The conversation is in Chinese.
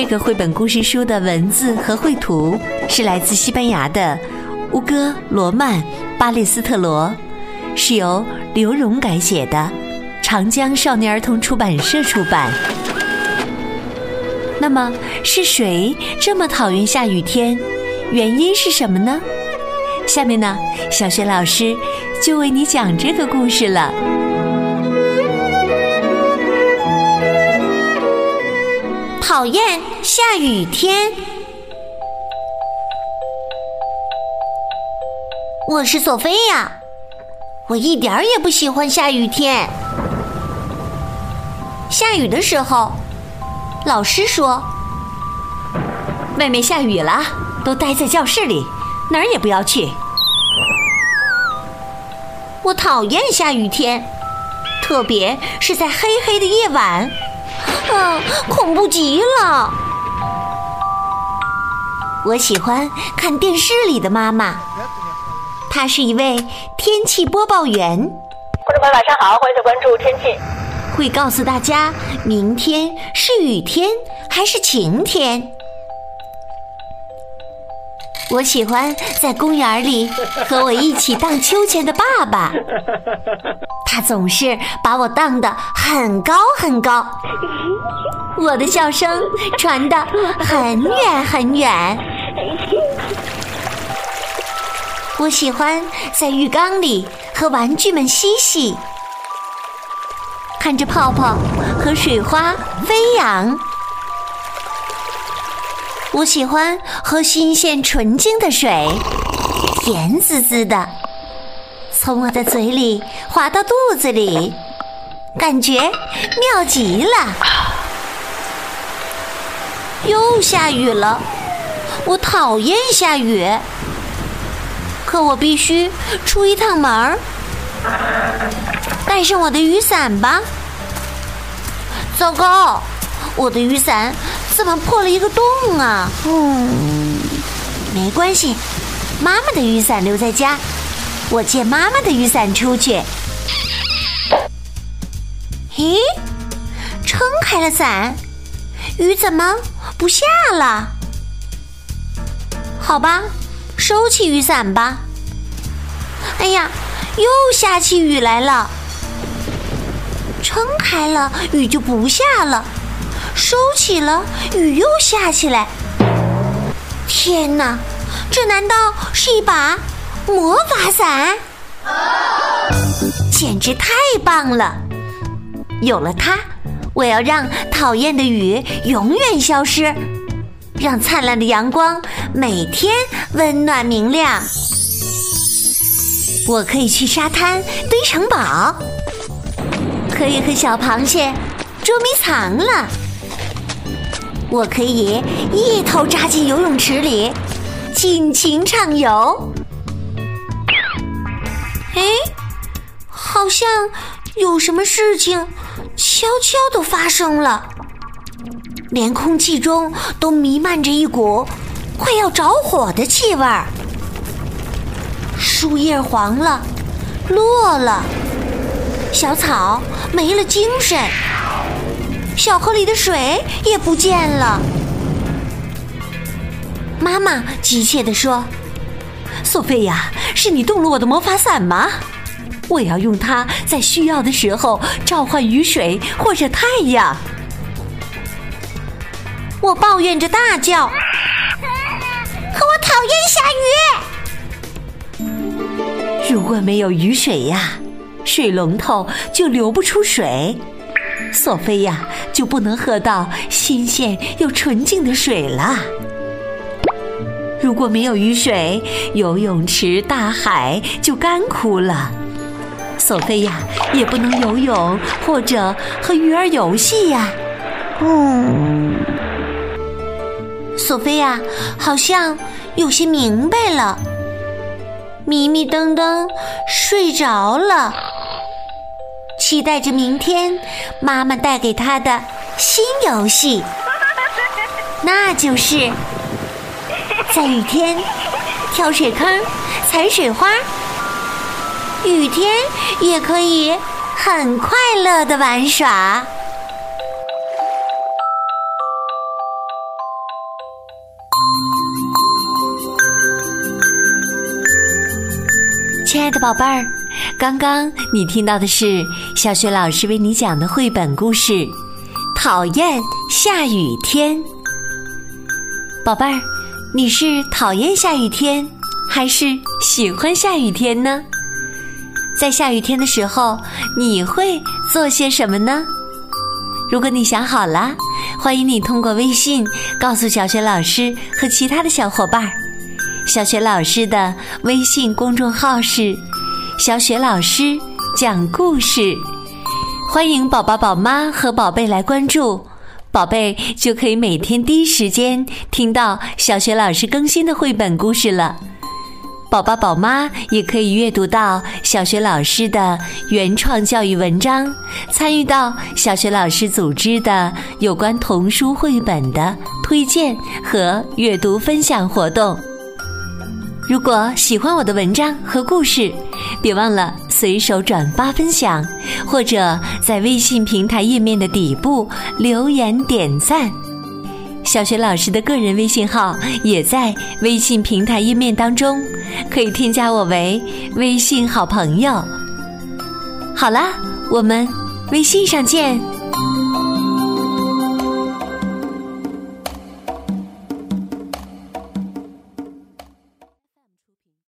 这个绘本故事书的文字和绘图是来自西班牙的乌戈·罗曼·巴列斯特罗，是由刘荣改写的。长江少年儿童出版社出版。那么是谁这么讨厌下雨天？原因是什么呢？下面呢，小学老师就为你讲这个故事了。讨厌下雨天。我是索菲亚，我一点儿也不喜欢下雨天。下雨的时候，老师说：“外面下雨了，都待在教室里，哪儿也不要去。”我讨厌下雨天，特别是在黑黑的夜晚，啊，恐怖极了。我喜欢看电视里的妈妈，她是一位天气播报员。观众朋友，晚上好，欢迎关注天气。会告诉大家明天是雨天还是晴天。我喜欢在公园里和我一起荡秋千的爸爸，他总是把我荡得很高很高，我的笑声传得很远很远。我喜欢在浴缸里和玩具们嬉戏。看着泡泡和水花飞扬，我喜欢喝新鲜纯净的水，甜滋滋的，从我的嘴里滑到肚子里，感觉妙极了。又下雨了，我讨厌下雨，可我必须出一趟门儿。带上我的雨伞吧。糟糕，我的雨伞怎么破了一个洞啊？嗯，没关系，妈妈的雨伞留在家，我借妈妈的雨伞出去。咦，撑开了伞，雨怎么不下了？好吧，收起雨伞吧。哎呀！又下起雨来了，撑开了雨就不下了，收起了雨又下起来。天哪，这难道是一把魔法伞？简直太棒了！有了它，我要让讨厌的雨永远消失，让灿烂的阳光每天温暖明亮。我可以去沙滩堆城堡，可以和小螃蟹捉迷藏了。我可以一头扎进游泳池里，尽情畅游。哎，好像有什么事情悄悄的发生了，连空气中都弥漫着一股快要着火的气味儿。树叶黄了，落了，小草没了精神，小河里的水也不见了。妈妈急切地说：“索菲亚，是你动了我的魔法伞吗？我要用它在需要的时候召唤雨水或者太阳。”我抱怨着大叫：“可我讨厌下雨！”如果没有雨水呀，水龙头就流不出水，索菲亚就不能喝到新鲜又纯净的水了。如果没有雨水，游泳池、大海就干枯了，索菲亚也不能游泳或者和鱼儿游戏呀。嗯，索菲亚好像有些明白了。迷迷瞪瞪睡着了，期待着明天妈妈带给他的新游戏，那就是在雨天跳水坑、踩水花。雨天也可以很快乐的玩耍。亲爱的宝贝儿，刚刚你听到的是小雪老师为你讲的绘本故事《讨厌下雨天》。宝贝儿，你是讨厌下雨天，还是喜欢下雨天呢？在下雨天的时候，你会做些什么呢？如果你想好了，欢迎你通过微信告诉小雪老师和其他的小伙伴。小雪老师的微信公众号是“小雪老师讲故事”，欢迎宝宝、宝妈和宝贝来关注，宝贝就可以每天第一时间听到小学老师更新的绘本故事了。宝宝、宝妈也可以阅读到小学老师的原创教育文章，参与到小学老师组织的有关童书绘本的推荐和阅读分享活动。如果喜欢我的文章和故事，别忘了随手转发分享，或者在微信平台页面的底部留言点赞。小学老师的个人微信号也在微信平台页面当中，可以添加我为微信好朋友。好啦，我们微信上见。